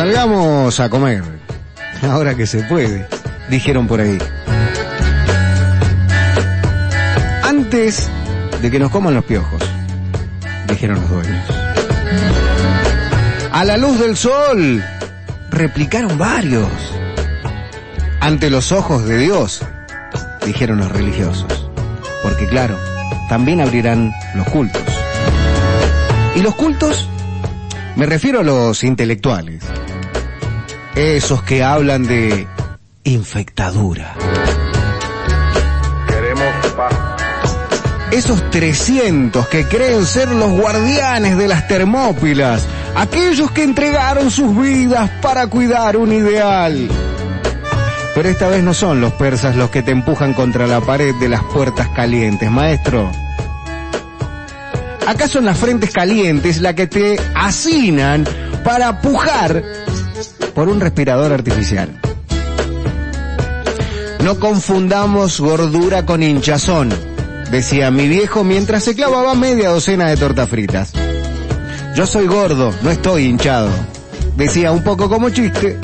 Salgamos a comer. Ahora que se puede, dijeron por ahí. Antes de que nos coman los piojos, dijeron los dueños. A la luz del sol, replicaron varios. Ante los ojos de Dios, dijeron los religiosos. Porque claro, también abrirán los cultos. ¿Y los cultos? Me refiero a los intelectuales. Esos que hablan de infectadura. Queremos paz. Esos 300 que creen ser los guardianes de las Termópilas. Aquellos que entregaron sus vidas para cuidar un ideal. Pero esta vez no son los persas los que te empujan contra la pared de las puertas calientes, maestro. Acá son las frentes calientes las que te hacinan para pujar por un respirador artificial. No confundamos gordura con hinchazón, decía mi viejo mientras se clavaba media docena de tortas fritas. Yo soy gordo, no estoy hinchado, decía un poco como chiste,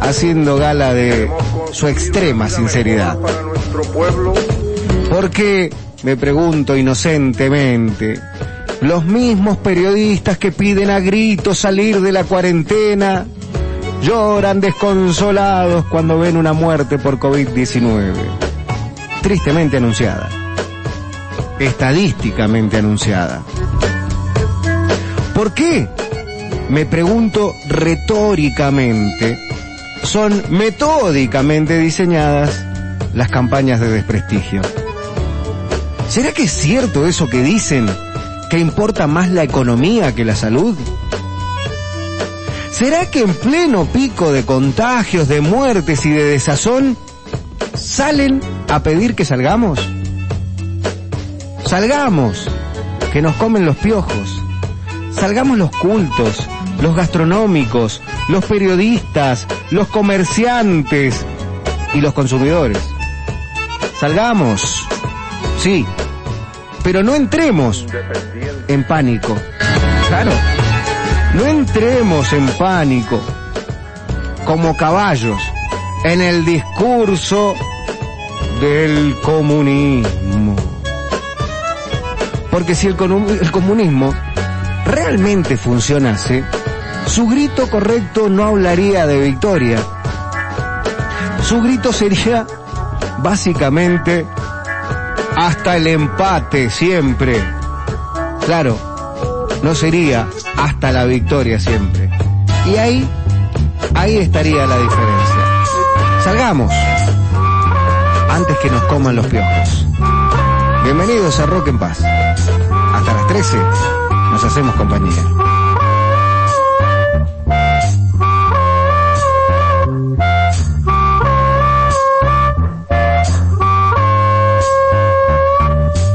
haciendo gala de su extrema sinceridad. Pueblo, Porque, me pregunto inocentemente, los mismos periodistas que piden a gritos salir de la cuarentena lloran desconsolados cuando ven una muerte por COVID-19. Tristemente anunciada. Estadísticamente anunciada. ¿Por qué? Me pregunto retóricamente. Son metódicamente diseñadas las campañas de desprestigio. ¿Será que es cierto eso que dicen, que importa más la economía que la salud? ¿Será que en pleno pico de contagios, de muertes y de desazón, salen a pedir que salgamos? Salgamos, que nos comen los piojos. Salgamos los cultos, los gastronómicos, los periodistas, los comerciantes y los consumidores. Salgamos, sí, pero no entremos en pánico. Claro. No entremos en pánico como caballos en el discurso del comunismo. Porque si el, comu- el comunismo realmente funcionase, su grito correcto no hablaría de victoria. Su grito sería básicamente hasta el empate siempre. Claro, no sería hasta la victoria siempre. Y ahí, ahí estaría la diferencia. Salgamos antes que nos coman los piojos. Bienvenidos a Rock en Paz. Hasta las 13 nos hacemos compañía.